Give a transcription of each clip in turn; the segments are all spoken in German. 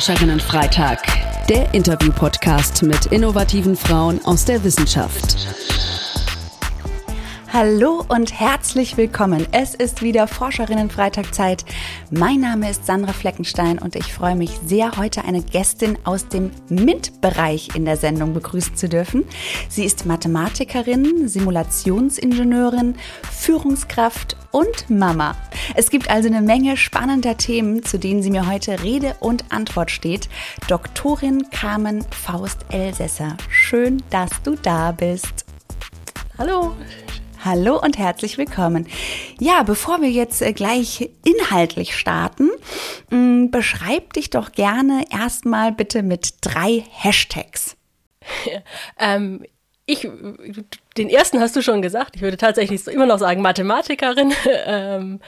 Forscherinnen-Freitag, der Interview-Podcast mit innovativen Frauen aus der Wissenschaft. Hallo und herzlich willkommen. Es ist wieder Forscherinnen-Freitag-Zeit. Mein Name ist Sandra Fleckenstein und ich freue mich sehr, heute eine Gästin aus dem MINT-Bereich in der Sendung begrüßen zu dürfen. Sie ist Mathematikerin, Simulationsingenieurin, Führungskraft und Mama. Es gibt also eine Menge spannender Themen, zu denen sie mir heute Rede und Antwort steht. Doktorin Carmen Faust Elsässer. Schön, dass du da bist. Hallo, Hallo und herzlich willkommen. Ja, bevor wir jetzt äh, gleich inhaltlich starten, mm, beschreib dich doch gerne erstmal bitte mit drei Hashtags. ähm, ich, den ersten hast du schon gesagt. Ich würde tatsächlich immer noch sagen Mathematikerin, ähm,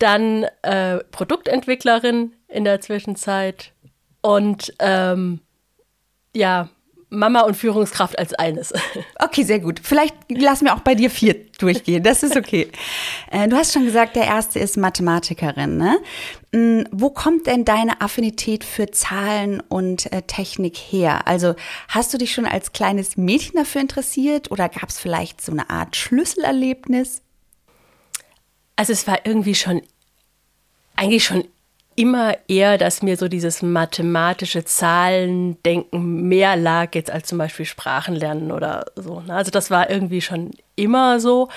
dann äh, Produktentwicklerin in der Zwischenzeit und ähm, ja, Mama und Führungskraft als eines. Okay, sehr gut. Vielleicht lassen wir auch bei dir vier durchgehen. Das ist okay. Äh, du hast schon gesagt, der erste ist Mathematikerin. Ne? Mm, wo kommt denn deine Affinität für Zahlen und äh, Technik her? Also hast du dich schon als kleines Mädchen dafür interessiert oder gab es vielleicht so eine Art Schlüsselerlebnis? Also es war irgendwie schon, eigentlich schon immer eher, dass mir so dieses mathematische Zahlendenken mehr lag jetzt als zum Beispiel Sprachenlernen oder so. Ne? Also das war irgendwie schon immer so.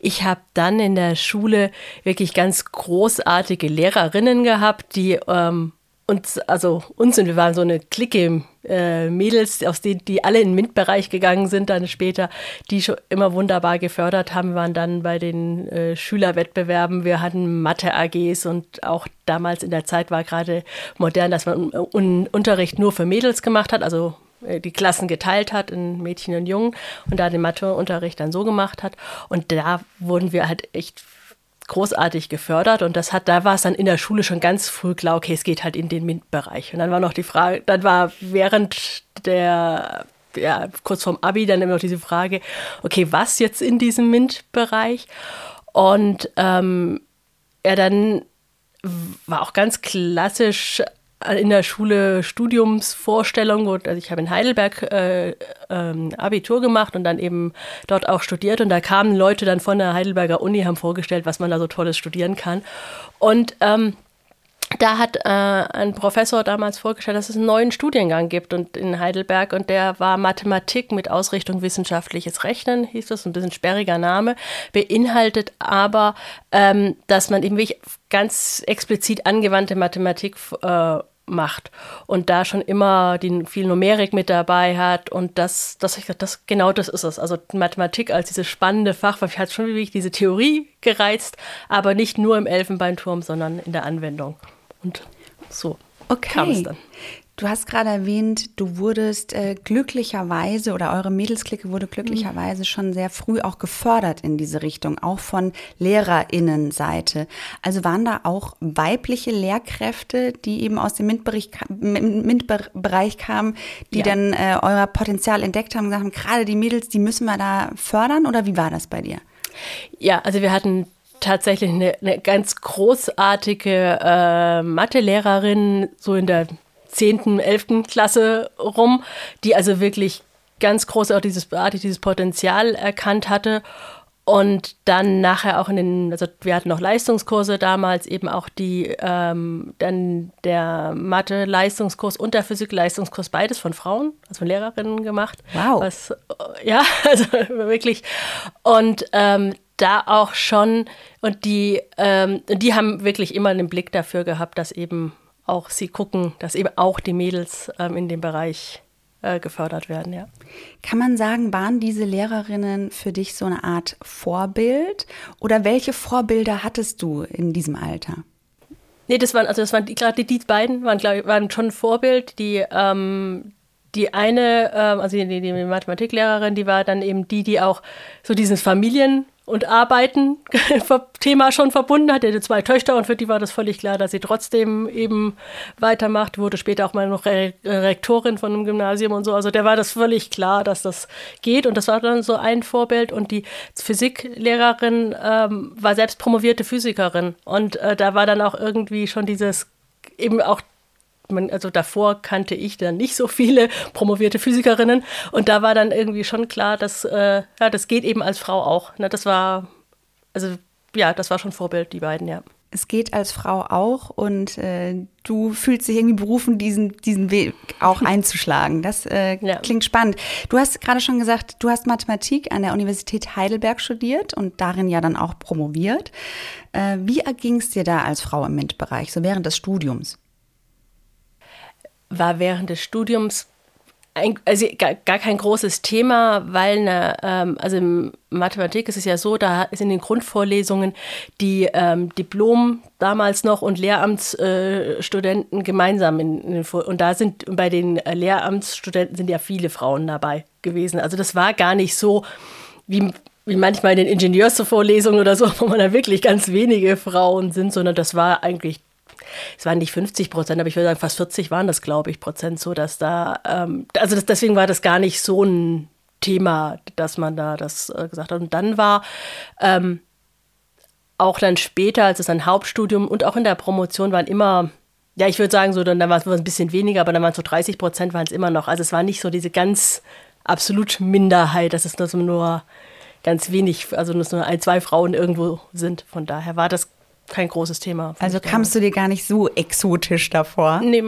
Ich habe dann in der Schule wirklich ganz großartige Lehrerinnen gehabt, die ähm, uns, also uns und wir waren so eine Clique äh, Mädels, aus denen die alle in den MINT-Bereich gegangen sind, dann später, die schon immer wunderbar gefördert haben, waren dann bei den äh, Schülerwettbewerben. Wir hatten Mathe-AGs und auch damals in der Zeit war gerade modern, dass man un Unterricht nur für Mädels gemacht hat, also äh, die Klassen geteilt hat in Mädchen und Jungen und da den Matheunterricht dann so gemacht hat. Und da wurden wir halt echt großartig gefördert und das hat, da war es dann in der Schule schon ganz früh klar, okay, es geht halt in den MINT-Bereich. Und dann war noch die Frage, dann war während der, ja, kurz vorm Abi dann immer noch diese Frage, okay, was jetzt in diesem MINT-Bereich? Und ähm, ja, dann war auch ganz klassisch in der Schule Studiumsvorstellung. Also ich habe in Heidelberg äh, ähm, Abitur gemacht und dann eben dort auch studiert. Und da kamen Leute dann von der Heidelberger Uni, haben vorgestellt, was man da so Tolles studieren kann. Und ähm, da hat äh, ein Professor damals vorgestellt, dass es einen neuen Studiengang gibt und in Heidelberg und der war Mathematik mit Ausrichtung wissenschaftliches Rechnen, hieß das, ein bisschen sperriger Name, beinhaltet aber, ähm, dass man eben ganz explizit angewandte Mathematik äh, macht und da schon immer die viel Numerik mit dabei hat und das, das, das genau das ist es. Also Mathematik als dieses spannende Fach, weil ich hat schon wirklich diese Theorie gereizt, aber nicht nur im Elfenbeinturm, sondern in der Anwendung. Und so okay. kam es dann. Du hast gerade erwähnt, du wurdest äh, glücklicherweise oder eure Mädelsklicke wurde glücklicherweise mhm. schon sehr früh auch gefördert in diese Richtung, auch von Lehrerinnenseite. Also waren da auch weibliche Lehrkräfte, die eben aus dem MINT-Bereich MINT kamen, die ja. dann äh, euer Potenzial entdeckt haben und gesagt haben, gerade die Mädels, die müssen wir da fördern oder wie war das bei dir? Ja, also wir hatten tatsächlich eine, eine ganz großartige äh, Mathelehrerin, so in der 10., 11. Klasse rum, die also wirklich ganz großartig dieses, dieses Potenzial erkannt hatte und dann nachher auch in den, also wir hatten noch Leistungskurse damals, eben auch die, ähm, dann der Mathe-Leistungskurs und der Physik-Leistungskurs, beides von Frauen, also von Lehrerinnen gemacht. Wow. Was, ja, also wirklich. Und ähm, da auch schon, und die, ähm, die haben wirklich immer einen Blick dafür gehabt, dass eben auch sie gucken, dass eben auch die Mädels ähm, in dem Bereich äh, gefördert werden, ja. Kann man sagen, waren diese Lehrerinnen für dich so eine Art Vorbild? Oder welche Vorbilder hattest du in diesem Alter? Nee, das waren, also das waren gerade die, die beiden waren, glaube ich, waren schon ein Vorbild. Die, ähm, die eine, ähm, also die, die Mathematiklehrerin, die war dann eben die, die auch so diesen Familien und Arbeiten Thema schon verbunden hat. Er hatte zwei Töchter und für die war das völlig klar, dass sie trotzdem eben weitermacht. Wurde später auch mal noch Re Rektorin von einem Gymnasium und so. Also der war das völlig klar, dass das geht. Und das war dann so ein Vorbild. Und die Physiklehrerin ähm, war selbst promovierte Physikerin. Und äh, da war dann auch irgendwie schon dieses eben auch man, also davor kannte ich dann nicht so viele promovierte Physikerinnen und da war dann irgendwie schon klar, dass äh, ja, das geht eben als Frau auch. Ne? Das war, also ja, das war schon Vorbild, die beiden, ja es geht als Frau auch und äh, du fühlst dich irgendwie berufen, diesen, diesen Weg auch einzuschlagen. Das äh, ja. klingt spannend. Du hast gerade schon gesagt, du hast Mathematik an der Universität Heidelberg studiert und darin ja dann auch promoviert. Äh, wie erging es dir da als Frau im MINT-Bereich, so während des Studiums? War während des Studiums ein, also gar, gar, kein großes Thema, weil eine, ähm, also in Mathematik ist es ja so, da ist in den Grundvorlesungen die ähm, Diplom damals noch und Lehramtsstudenten äh, gemeinsam in, in und da sind bei den äh, Lehramtsstudenten sind ja viele Frauen dabei gewesen. Also das war gar nicht so wie wie manchmal in den Ingenieursvorlesungen oder so, wo man da wirklich ganz wenige Frauen sind, sondern das war eigentlich es waren nicht 50 Prozent, aber ich würde sagen, fast 40 waren das, glaube ich, Prozent, so dass da, ähm, also das, deswegen war das gar nicht so ein Thema, dass man da das äh, gesagt hat. Und dann war ähm, auch dann später, als es ein Hauptstudium und auch in der Promotion waren immer, ja, ich würde sagen, so, dann, dann war es ein bisschen weniger, aber dann waren es so 30 Prozent waren es immer noch. Also es war nicht so diese ganz absolut Minderheit, dass es nur ganz wenig, also nur ein, zwei Frauen irgendwo sind. Von daher war das kein großes Thema. Also kamst du dir gar nicht so exotisch davor? Nee,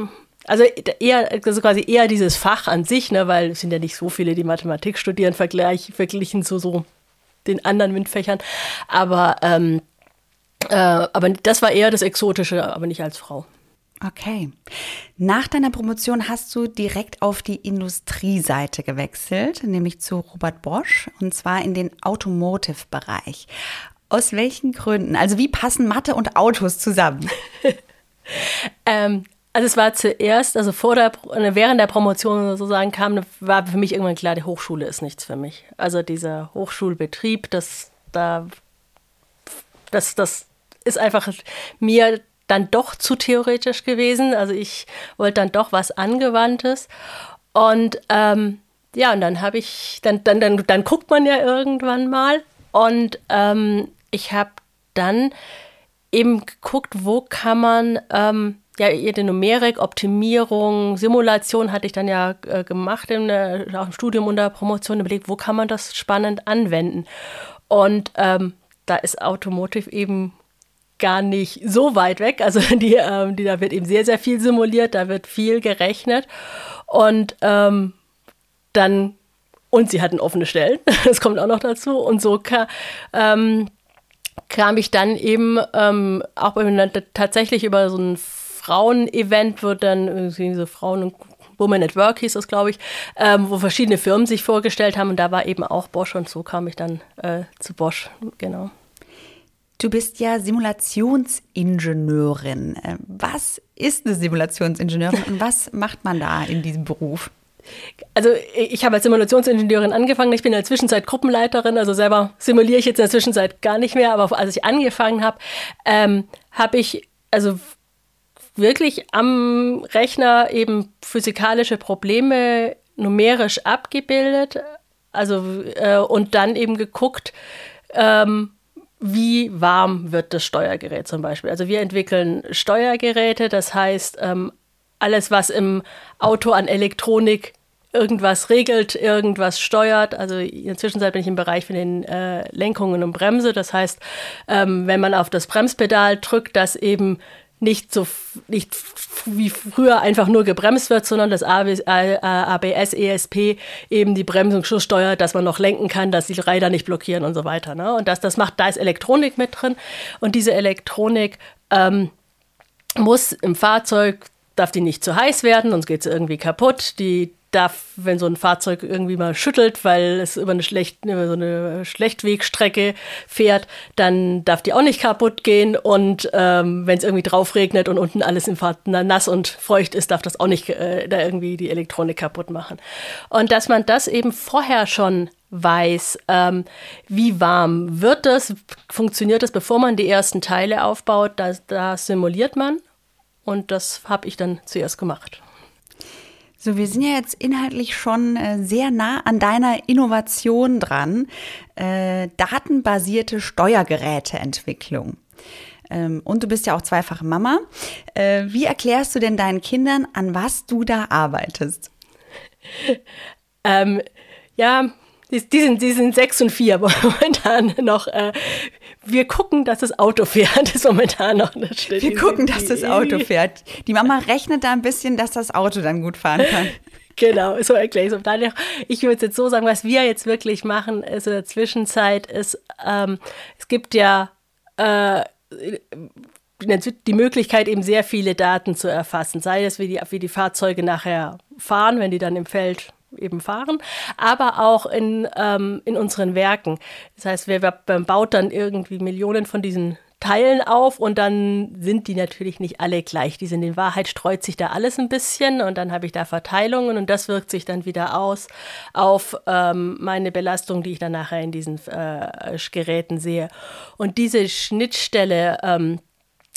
also eher, also quasi eher dieses Fach an sich, ne, weil es sind ja nicht so viele, die Mathematik studieren, vergleich, verglichen zu so den anderen MINT-Fächern. Aber, ähm, äh, aber das war eher das Exotische, aber nicht als Frau. Okay. Nach deiner Promotion hast du direkt auf die Industrieseite gewechselt, nämlich zu Robert Bosch, und zwar in den Automotive-Bereich. Aus welchen Gründen? Also wie passen Mathe und Autos zusammen? ähm, also es war zuerst, also vor der, während der Promotion sozusagen kam, war für mich irgendwann klar, die Hochschule ist nichts für mich. Also dieser Hochschulbetrieb, das da, das, das ist einfach mir dann doch zu theoretisch gewesen. Also ich wollte dann doch was Angewandtes. Und ähm, ja, und dann habe ich, dann, dann, dann, dann guckt man ja irgendwann mal. Und ähm, ich habe dann eben geguckt, wo kann man ähm, ja, ihre Numerik, Optimierung, Simulation hatte ich dann ja äh, gemacht in, äh, auch im Studium und der Promotion überlegt, wo kann man das spannend anwenden. Und ähm, da ist Automotive eben gar nicht so weit weg. Also die, ähm, die, da wird eben sehr, sehr viel simuliert, da wird viel gerechnet. Und ähm, dann, und sie hatten offene Stellen, das kommt auch noch dazu. Und so kann, ähm, kam ich dann eben ähm, auch tatsächlich über so ein Frauen-Event, wird dann irgendwie so Frauen und Women at Work hieß das, glaube ich, ähm, wo verschiedene Firmen sich vorgestellt haben und da war eben auch Bosch und so kam ich dann äh, zu Bosch, genau. Du bist ja Simulationsingenieurin. Äh, was ist eine Simulationsingenieurin und was macht man da in diesem Beruf? Also ich habe als Simulationsingenieurin angefangen. Ich bin in der Zwischenzeit Gruppenleiterin, also selber simuliere ich jetzt in der Zwischenzeit gar nicht mehr. Aber als ich angefangen habe, ähm, habe ich also wirklich am Rechner eben physikalische Probleme numerisch abgebildet. Also äh, und dann eben geguckt, ähm, wie warm wird das Steuergerät zum Beispiel. Also wir entwickeln Steuergeräte, das heißt, ähm, alles, was im Auto an Elektronik irgendwas regelt, irgendwas steuert. Also in der Zwischenzeit bin ich im Bereich von den äh, Lenkungen und Bremse. Das heißt, ähm, wenn man auf das Bremspedal drückt, dass eben nicht so nicht wie früher einfach nur gebremst wird, sondern das ABS, ESP eben die Bremsung so steuert, dass man noch lenken kann, dass die Räder nicht blockieren und so weiter. Ne? Und das, das macht, da ist Elektronik mit drin. Und diese Elektronik ähm, muss im Fahrzeug darf die nicht zu heiß werden, sonst geht sie irgendwie kaputt. Die darf, wenn so ein Fahrzeug irgendwie mal schüttelt, weil es über eine, schlecht, über so eine Schlechtwegstrecke fährt, dann darf die auch nicht kaputt gehen. Und ähm, wenn es irgendwie drauf regnet und unten alles im Fahrt nass und feucht ist, darf das auch nicht äh, da irgendwie die Elektronik kaputt machen. Und dass man das eben vorher schon weiß, ähm, wie warm wird das, funktioniert das, bevor man die ersten Teile aufbaut, da, da simuliert man und das habe ich dann zuerst gemacht. So, wir sind ja jetzt inhaltlich schon äh, sehr nah an deiner Innovation dran. Äh, datenbasierte Steuergeräteentwicklung. ähm, und du bist ja auch zweifache Mama. Äh, wie erklärst du denn deinen Kindern, an was du da arbeitest? ähm, ja, die, die, sind, die sind sechs und vier momentan noch. Äh, wir gucken, dass das Auto fährt, ist momentan noch eine Stelle. Wir gucken, dass das Auto fährt. Die Mama rechnet da ein bisschen, dass das Auto dann gut fahren kann. Genau, so erkläre ich es. Ich würde jetzt so sagen, was wir jetzt wirklich machen, ist in der Zwischenzeit, ist, ähm, es gibt ja äh, die Möglichkeit, eben sehr viele Daten zu erfassen, sei es, wie die, wie die Fahrzeuge nachher fahren, wenn die dann im Feld eben fahren, aber auch in, ähm, in unseren Werken. Das heißt, wer, wer baut dann irgendwie Millionen von diesen Teilen auf und dann sind die natürlich nicht alle gleich. Die sind in Wahrheit streut sich da alles ein bisschen und dann habe ich da Verteilungen und das wirkt sich dann wieder aus auf ähm, meine Belastung, die ich dann nachher in diesen äh, Geräten sehe. Und diese Schnittstelle ähm,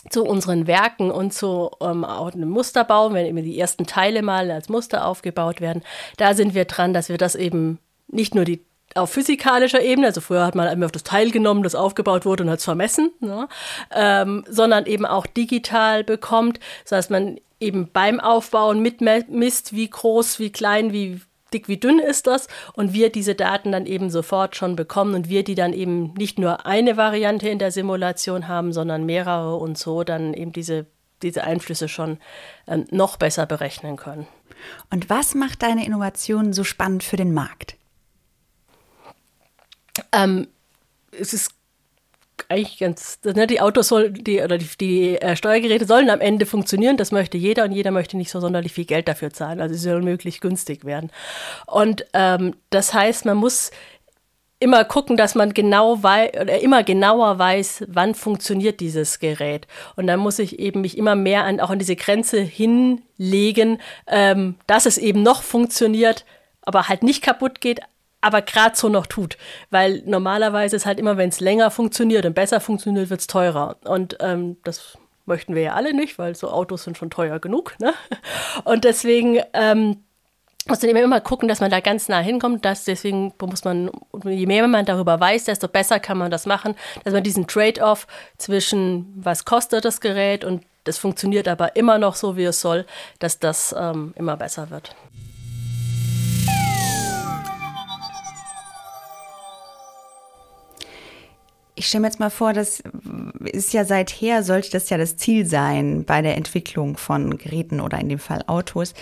zu unseren Werken und zu ähm, einem Musterbau, wenn eben die ersten Teile mal als Muster aufgebaut werden, da sind wir dran, dass wir das eben nicht nur die auf physikalischer Ebene, also früher hat man immer auf das Teil genommen, das aufgebaut wurde und hat es vermessen, ne? ähm, sondern eben auch digital bekommt. Das heißt, man eben beim Aufbauen mitmisst, wie groß, wie klein, wie dick, wie dünn ist das und wir diese Daten dann eben sofort schon bekommen und wir die dann eben nicht nur eine Variante in der Simulation haben, sondern mehrere und so dann eben diese, diese Einflüsse schon ähm, noch besser berechnen können. Und was macht deine Innovation so spannend für den Markt? Ähm, es ist eigentlich ganz, ne, die Autos soll, die, oder die, die äh, Steuergeräte sollen am Ende funktionieren, das möchte jeder und jeder möchte nicht so sonderlich viel Geld dafür zahlen. Also sie sollen möglichst günstig werden. Und ähm, das heißt, man muss immer gucken, dass man genau weiß oder immer genauer weiß, wann funktioniert dieses Gerät. Und dann muss ich eben mich immer mehr an, auch an diese Grenze hinlegen, ähm, dass es eben noch funktioniert, aber halt nicht kaputt geht, aber gerade so noch tut. Weil normalerweise ist halt immer, wenn es länger funktioniert und besser funktioniert, wird es teurer. Und ähm, das möchten wir ja alle nicht, weil so Autos sind schon teuer genug. Ne? Und deswegen ähm, muss man immer gucken, dass man da ganz nah hinkommt. Dass deswegen muss man, je mehr man darüber weiß, desto besser kann man das machen, dass man diesen Trade-off zwischen was kostet das Gerät und das funktioniert aber immer noch so, wie es soll, dass das ähm, immer besser wird. Ich stelle mir jetzt mal vor, das ist ja seither, sollte das ja das Ziel sein bei der Entwicklung von Geräten oder in dem Fall Autos.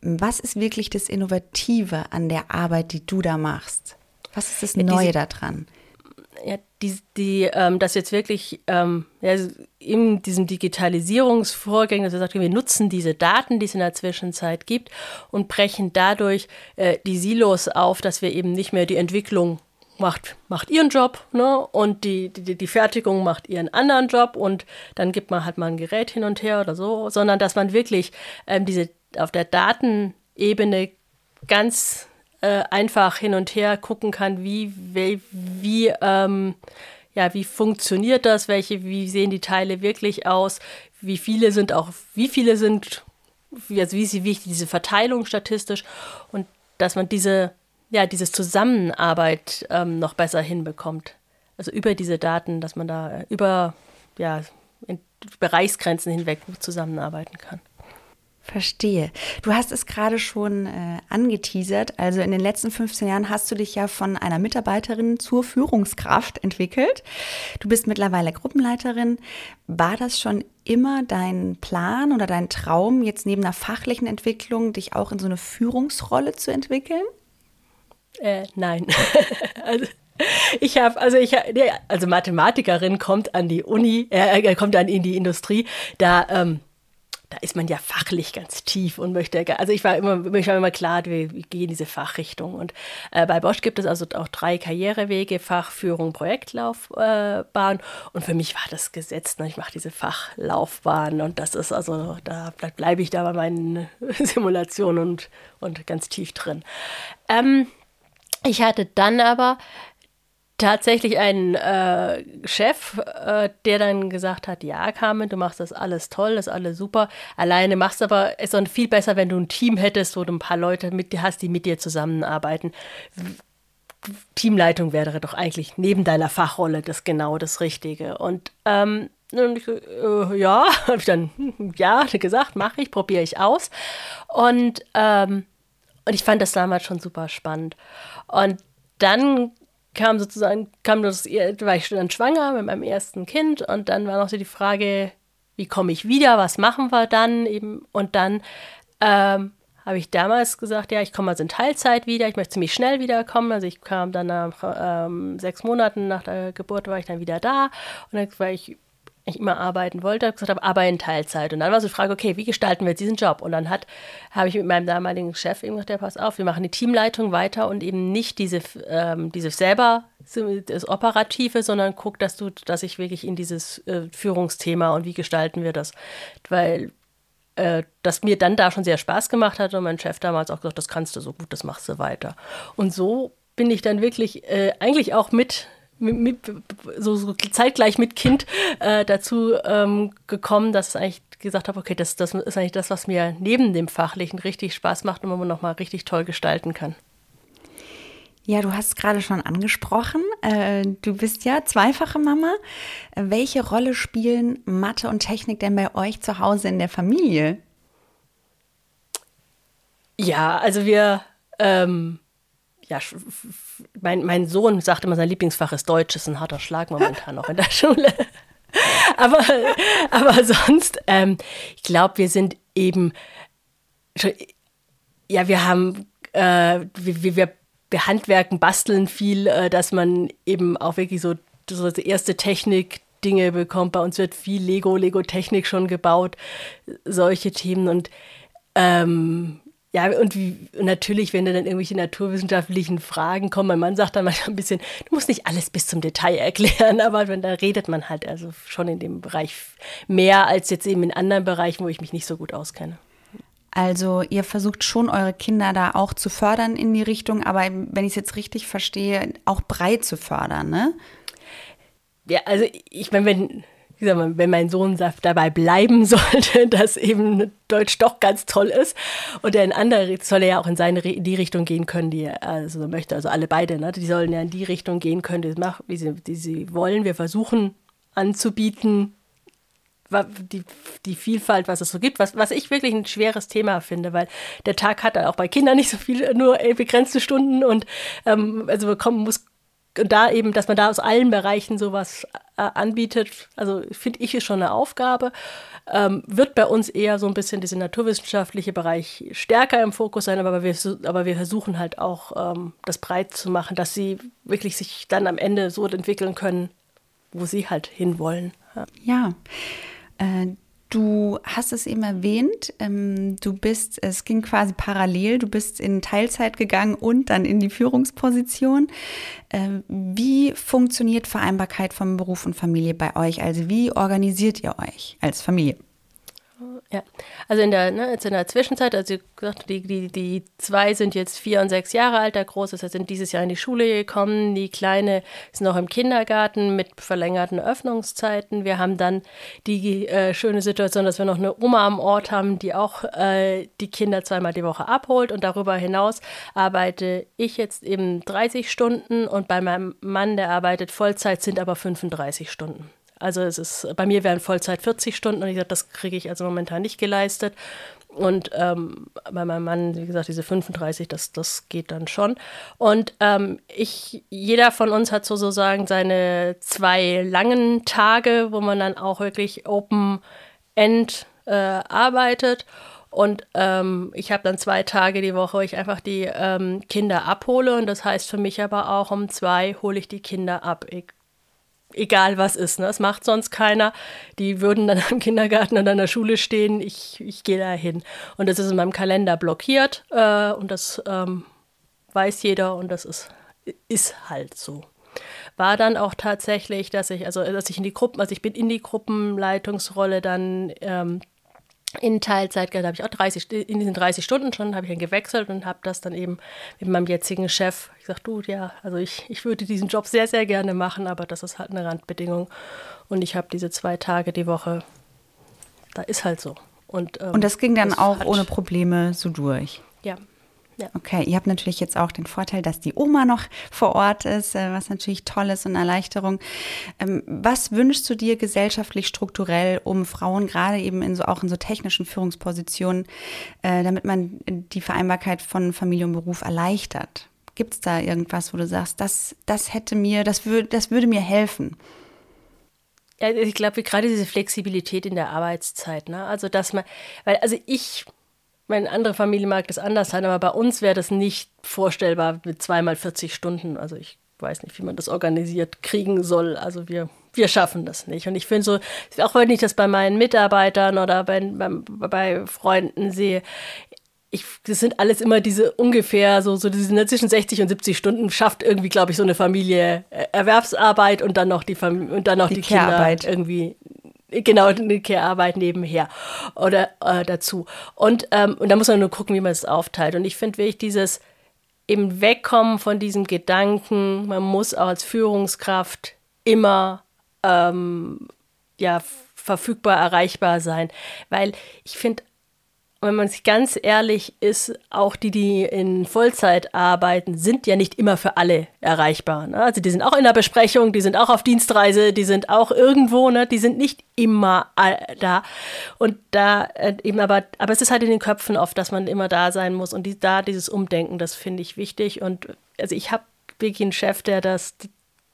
Was ist wirklich das Innovative an der Arbeit, die du da machst? Was ist das Neue ja, daran? Ja, die, die, ähm, das jetzt wirklich ähm, ja, in diesem Digitalisierungsvorgang, dass wir sagen, wir nutzen diese Daten, die es in der Zwischenzeit gibt und brechen dadurch äh, die Silos auf, dass wir eben nicht mehr die Entwicklung macht, macht ihren Job ne? und die, die, die Fertigung macht ihren anderen Job und dann gibt man halt mal ein Gerät hin und her oder so, sondern dass man wirklich ähm, diese auf der Datenebene ganz äh, einfach hin und her gucken kann, wie, wie, wie ähm, ja, wie funktioniert das, welche, wie sehen die Teile wirklich aus, wie viele sind auch, wie viele sind, also wie ist wie diese Verteilung statistisch und dass man diese ja, dieses Zusammenarbeit ähm, noch besser hinbekommt. Also über diese Daten, dass man da über ja, Bereichsgrenzen hinweg zusammenarbeiten kann. Verstehe. Du hast es gerade schon äh, angeteasert. Also in den letzten 15 Jahren hast du dich ja von einer Mitarbeiterin zur Führungskraft entwickelt. Du bist mittlerweile Gruppenleiterin. War das schon immer dein Plan oder dein Traum, jetzt neben einer fachlichen Entwicklung dich auch in so eine Führungsrolle zu entwickeln? Äh, nein. also, ich habe, also ich, also Mathematikerin kommt an die Uni, äh, äh, kommt dann in die Industrie, da, ähm, da ist man ja fachlich ganz tief und möchte, also ich war immer, ich war immer klar, wir, gehen in diese Fachrichtung. Und äh, bei Bosch gibt es also auch drei Karrierewege, Fachführung, Projektlaufbahn. Äh, und für mich war das gesetzt, ne? ich mache diese Fachlaufbahn und das ist also, da bleibe ich da bei meinen Simulationen und, und ganz tief drin. Ähm, ich hatte dann aber tatsächlich einen äh, Chef, äh, der dann gesagt hat, ja, Carmen, du machst das alles toll, das ist alles super. Alleine machst du aber es ist viel besser, wenn du ein Team hättest, wo du ein paar Leute mit dir hast, die mit dir zusammenarbeiten. Teamleitung wäre doch eigentlich neben deiner Fachrolle das genau das Richtige. Und ähm, Und ich, äh, ja, habe ich dann hm, ja gesagt, mache ich, probiere ich aus. Und, ähm, und ich fand das damals schon super spannend. Und dann kam sozusagen, kam das, war ich dann schwanger mit meinem ersten Kind und dann war noch so die Frage, wie komme ich wieder, was machen wir dann eben und dann ähm, habe ich damals gesagt, ja, ich komme also in Teilzeit wieder, ich möchte ziemlich schnell wiederkommen. Also ich kam dann nach ähm, sechs Monaten nach der Geburt war ich dann wieder da und dann war ich ich immer arbeiten wollte, habe gesagt habe, aber in Teilzeit. Und dann war so die Frage, okay, wie gestalten wir jetzt diesen Job? Und dann hat, habe ich mit meinem damaligen Chef eben gesagt, ja, pass auf, wir machen die Teamleitung weiter und eben nicht diese, ähm, diese selber das Operative, sondern guck, dass du, dass ich wirklich in dieses äh, Führungsthema und wie gestalten wir das, weil äh, das mir dann da schon sehr Spaß gemacht hat und mein Chef damals auch gesagt, das kannst du so gut, das machst du weiter. Und so bin ich dann wirklich äh, eigentlich auch mit mit, so, so, zeitgleich mit Kind äh, dazu ähm, gekommen, dass ich eigentlich gesagt habe, okay, das, das ist eigentlich das, was mir neben dem Fachlichen richtig Spaß macht und man nochmal richtig toll gestalten kann. Ja, du hast es gerade schon angesprochen. Äh, du bist ja zweifache Mama. Welche Rolle spielen Mathe und Technik denn bei euch zu Hause in der Familie? Ja, also wir ähm, ja, mein, mein Sohn sagt immer, sein Lieblingsfach ist Deutsch, ist ein harter Schlag momentan noch in der Schule. aber, aber sonst, ähm, ich glaube, wir sind eben, ja, wir haben, äh, wir, wir, wir handwerken, basteln viel, äh, dass man eben auch wirklich so, so erste Technik, Dinge bekommt. Bei uns wird viel Lego, Lego-Technik schon gebaut, solche Themen und ähm, ja, und wie, natürlich, wenn dann irgendwelche naturwissenschaftlichen Fragen kommen, mein Mann sagt dann manchmal ein bisschen, du musst nicht alles bis zum Detail erklären, aber wenn, da redet man halt also schon in dem Bereich mehr als jetzt eben in anderen Bereichen, wo ich mich nicht so gut auskenne. Also ihr versucht schon eure Kinder da auch zu fördern in die Richtung, aber wenn ich es jetzt richtig verstehe, auch breit zu fördern, ne? Ja, also ich meine, wenn wie gesagt, wenn mein Sohn dabei bleiben sollte, dass eben Deutsch doch ganz toll ist. Und er in andere, soll er ja auch in seine in die Richtung gehen können, die er also möchte, also alle beide, ne, die sollen ja in die Richtung gehen können, die, machen, wie sie, die sie wollen. Wir versuchen anzubieten, die, die Vielfalt, was es so gibt, was, was ich wirklich ein schweres Thema finde, weil der Tag hat auch bei Kindern nicht so viel, nur begrenzte Stunden. Und ähm, also man muss und da eben, dass man da aus allen Bereichen sowas äh, anbietet, also finde ich ist schon eine Aufgabe. Ähm, wird bei uns eher so ein bisschen dieser naturwissenschaftliche Bereich stärker im Fokus sein, aber wir, aber wir versuchen halt auch, ähm, das breit zu machen, dass sie wirklich sich dann am Ende so entwickeln können, wo sie halt hinwollen. Ja. ja. Äh, Du hast es eben erwähnt, ähm, du bist, es ging quasi parallel, du bist in Teilzeit gegangen und dann in die Führungsposition. Äh, wie funktioniert Vereinbarkeit von Beruf und Familie bei euch? Also wie organisiert ihr euch als Familie? Ja, also in der, ne, jetzt in der Zwischenzeit, also gesagt, die, die, die zwei sind jetzt vier und sechs Jahre alt, der Große ist sind dieses Jahr in die Schule gekommen, die Kleine ist noch im Kindergarten mit verlängerten Öffnungszeiten. Wir haben dann die äh, schöne Situation, dass wir noch eine Oma am Ort haben, die auch äh, die Kinder zweimal die Woche abholt und darüber hinaus arbeite ich jetzt eben 30 Stunden und bei meinem Mann, der arbeitet Vollzeit, sind aber 35 Stunden. Also es ist, bei mir wären Vollzeit 40 Stunden und ich sage, das kriege ich also momentan nicht geleistet. Und ähm, bei meinem Mann, wie gesagt, diese 35, das, das geht dann schon. Und ähm, ich, jeder von uns hat sozusagen seine zwei langen Tage, wo man dann auch wirklich Open-End äh, arbeitet. Und ähm, ich habe dann zwei Tage die Woche, wo ich einfach die ähm, Kinder abhole. Und das heißt für mich aber auch, um zwei hole ich die Kinder ab. Ich egal was ist. Ne? Es macht sonst keiner. Die würden dann im Kindergarten und an der Schule stehen. Ich, ich gehe da hin. Und das ist in meinem Kalender blockiert äh, und das ähm, weiß jeder und das ist, ist halt so. War dann auch tatsächlich, dass ich, also dass ich in die Gruppen, also ich bin in die Gruppenleitungsrolle dann ähm, in Teilzeit, da habe ich auch 30, in diesen 30 Stunden schon, habe ich dann gewechselt und habe das dann eben mit meinem jetzigen Chef gesagt, du, ja, also ich, ich würde diesen Job sehr, sehr gerne machen, aber das ist halt eine Randbedingung. Und ich habe diese zwei Tage die Woche, da ist halt so. Und, ähm, und das ging dann das auch ohne Probleme so durch? Ja, Ja. Okay, ihr habt natürlich jetzt auch den Vorteil, dass die Oma noch vor Ort ist, äh, was natürlich toll ist und Erleichterung. Ähm, was wünschst du dir gesellschaftlich strukturell, um Frauen gerade eben in so auch in so technischen Führungspositionen, äh, damit man die Vereinbarkeit von Familie und Beruf erleichtert? Gibt es da irgendwas, wo du sagst, das, das hätte mir, das würde, das würde mir helfen? Ja, ich glaube, gerade diese Flexibilität in der Arbeitszeit, ne? Also dass man, weil, also ich meine, andere Familie mag das anders sein, aber bei uns wäre das nicht vorstellbar mit zweimal 40 Stunden. Also ich weiß nicht, wie man das organisiert kriegen soll. Also wir, wir schaffen das nicht. Und ich finde so, auch wenn ich das bei meinen Mitarbeitern oder bei, bei, bei Freunden sehe, ich, das sind alles immer diese ungefähr so, so diese ne, zwischen 60 und 70 Stunden schafft irgendwie, glaube ich, so eine Familie äh, Erwerbsarbeit und dann noch die Familie und dann noch die, die Kinder irgendwie genau eine Care-Arbeit nebenher oder äh, dazu. Und, ähm, und da muss man nur gucken, wie man es aufteilt. Und ich finde wirklich dieses eben wegkommen von diesem Gedanken, man muss auch als Führungskraft immer ähm, ja, verfügbar, erreichbar sein. Weil ich finde, wenn man sich ganz ehrlich ist, auch die, die in Vollzeit arbeiten, sind ja nicht immer für alle erreichbar. Ne? Also die sind auch in der Besprechung, die sind auch auf Dienstreise, die sind auch irgendwo, ne? die sind nicht immer da. Und da äh, eben aber, aber es ist halt in den Köpfen oft, dass man immer da sein muss. Und die, da dieses Umdenken, das finde ich wichtig. Und also ich habe wirklich einen Chef, der das,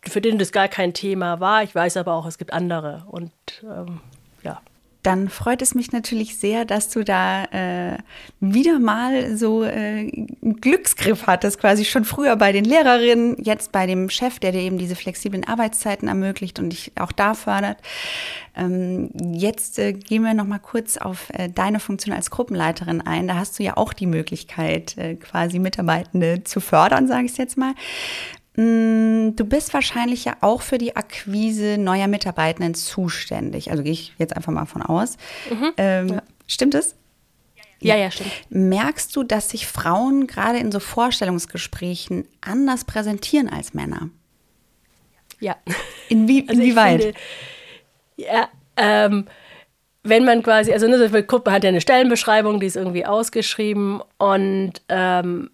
für den das gar kein Thema war. Ich weiß aber auch, es gibt andere. Und ähm, dann freut es mich natürlich sehr, dass du da äh, wieder mal so äh, einen Glücksgriff hattest, quasi schon früher bei den Lehrerinnen, jetzt bei dem Chef, der dir eben diese flexiblen Arbeitszeiten ermöglicht und dich auch da fördert. Ähm, jetzt äh, gehen wir noch mal kurz auf äh, deine Funktion als Gruppenleiterin ein. Da hast du ja auch die Möglichkeit, äh, quasi Mitarbeitende zu fördern, sage ich jetzt mal. Mm, du bist wahrscheinlich ja auch für die Akquise neuer Mitarbeitenden zuständig. Also gehe ich jetzt einfach mal von aus. Mhm. Ähm, ja. Stimmt es? Ja, ja, stimmt. Merkst du, dass sich Frauen gerade in so Vorstellungsgesprächen anders präsentieren als Männer? Ja. Inwie also inwieweit? Finde, ja, ähm, wenn man quasi, also eine Gruppe hat ja eine Stellenbeschreibung, die ist irgendwie ausgeschrieben und ähm,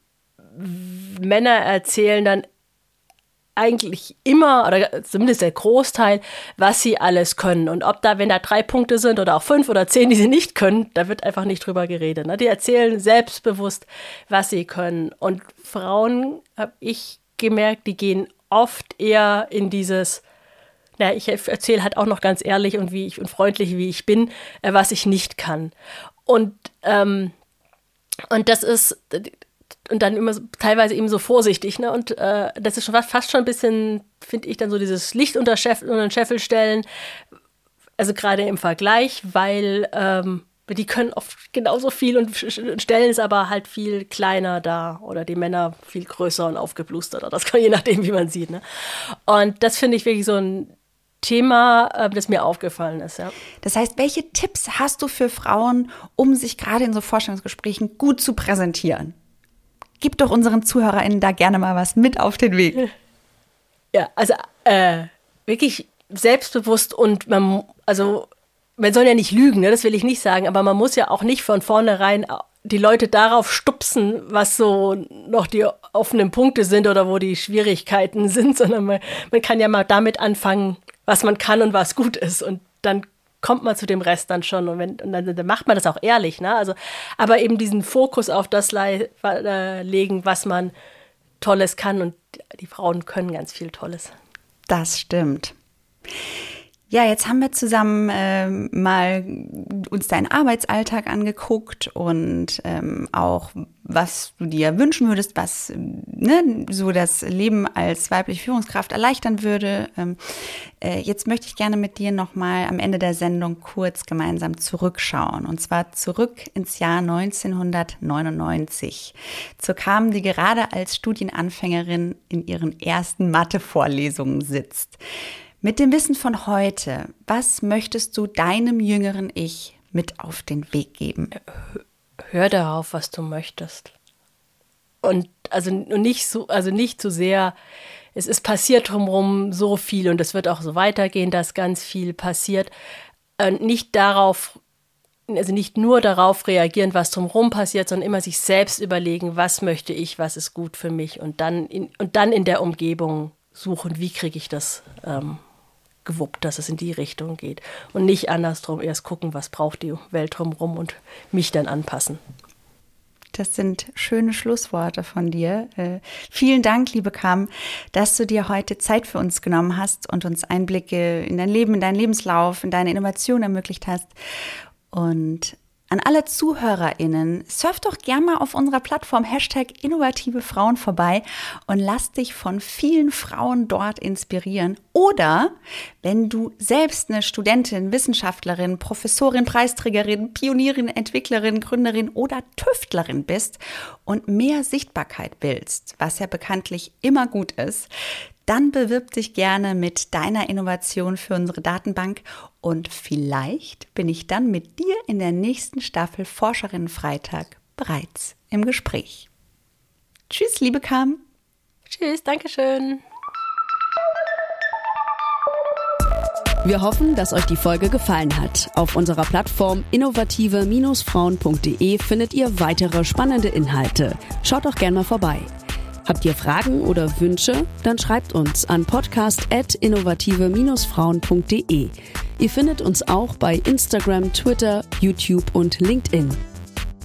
Männer erzählen dann eigentlich immer oder zumindest der Großteil, was sie alles können. Und ob da, wenn da drei Punkte sind oder auch fünf oder zehn, die sie nicht können, da wird einfach nicht drüber geredet. Ne? Die erzählen selbstbewusst, was sie können. Und Frauen, habe ich gemerkt, die gehen oft eher in dieses, na, ich erzähle halt auch noch ganz ehrlich und wie ich und freundlich, wie ich bin, äh, was ich nicht kann. Und, ähm, und das ist, und dann immer so, teilweise eben so vorsichtig. Ne? Und äh, das ist schon fast, schon ein bisschen, finde ich, dann so dieses Licht unter, Chef, unter den Scheffel stellen. Also gerade im Vergleich, weil ähm, die können oft genauso viel und stellen es aber halt viel kleiner da oder die Männer viel größer und aufgeblusterter. Das kann je nachdem, wie man sieht. Ne? Und das finde ich wirklich so ein Thema, äh, das mir aufgefallen ist. Ja. Das heißt, welche Tipps hast du für Frauen, um sich gerade in so Vorstellungsgesprächen gut zu präsentieren? Gib doch unseren ZuhörerInnen da gerne mal was mit auf den Weg. Ja, also äh, wirklich selbstbewusst und man, also man soll ja nicht lügen, ne? das will ich nicht sagen, aber man muss ja auch nicht von vornherein die Leute darauf stupsen, was so noch die offenen Punkte sind oder wo die Schwierigkeiten sind, sondern man, man kann ja mal damit anfangen, was man kann und was gut ist. Und dann kommt man zu dem Rest dann schon und, wenn, und dann, dann, macht man das auch ehrlich, ne? Also, aber eben diesen Fokus auf das äh, legen, was man Tolles kann und die Frauen können ganz viel Tolles. Das stimmt. Ja, jetzt haben wir zusammen äh, mal uns deinen Arbeitsalltag angeguckt und ähm, auch, was du dir wünschen würdest, was ne, so das Leben als weibliche Führungskraft erleichtern würde. Ähm, äh, jetzt möchte ich gerne mit dir nochmal am Ende der Sendung kurz gemeinsam zurückschauen. Und zwar zurück ins Jahr 1999. Zur kam, die gerade als Studienanfängerin in ihren ersten Mathe-Vorlesungen sitzt. Mit dem Wissen von heute, was möchtest du deinem jüngeren Ich mit auf den Weg geben? Hör darauf, was du möchtest. Und also nicht so, also nicht so sehr, es ist passiert drumherum so viel und es wird auch so weitergehen, dass ganz viel passiert. Und nicht darauf also nicht nur darauf reagieren, was drumherum passiert, sondern immer sich selbst überlegen, was möchte ich, was ist gut für mich und dann in, und dann in der Umgebung suchen, wie kriege ich das ähm, gewuppt, dass es in die Richtung geht und nicht andersrum erst gucken, was braucht die Welt drumherum und mich dann anpassen. Das sind schöne Schlussworte von dir. Äh, vielen Dank, liebe Kam, dass du dir heute Zeit für uns genommen hast und uns Einblicke in dein Leben, in deinen Lebenslauf, in deine Innovation ermöglicht hast. Und an alle ZuhörerInnen, surf doch gern mal auf unserer Plattform Hashtag innovative Frauen vorbei und lass dich von vielen Frauen dort inspirieren. Oder wenn du selbst eine Studentin, Wissenschaftlerin, Professorin, Preisträgerin, Pionierin, Entwicklerin, Gründerin oder Tüftlerin bist und mehr Sichtbarkeit willst, was ja bekanntlich immer gut ist, dann bewirb dich gerne mit deiner Innovation für unsere Datenbank und vielleicht bin ich dann mit dir in der nächsten Staffel Forscherinnen Freitag bereits im Gespräch. Tschüss, liebe Kam. Tschüss, Dankeschön. Wir hoffen, dass euch die Folge gefallen hat. Auf unserer Plattform innovative-frauen.de findet ihr weitere spannende Inhalte. Schaut doch gerne mal vorbei. Habt ihr Fragen oder Wünsche? Dann schreibt uns an podcast.innovative-frauen.de. Ihr findet uns auch bei Instagram, Twitter, YouTube und LinkedIn.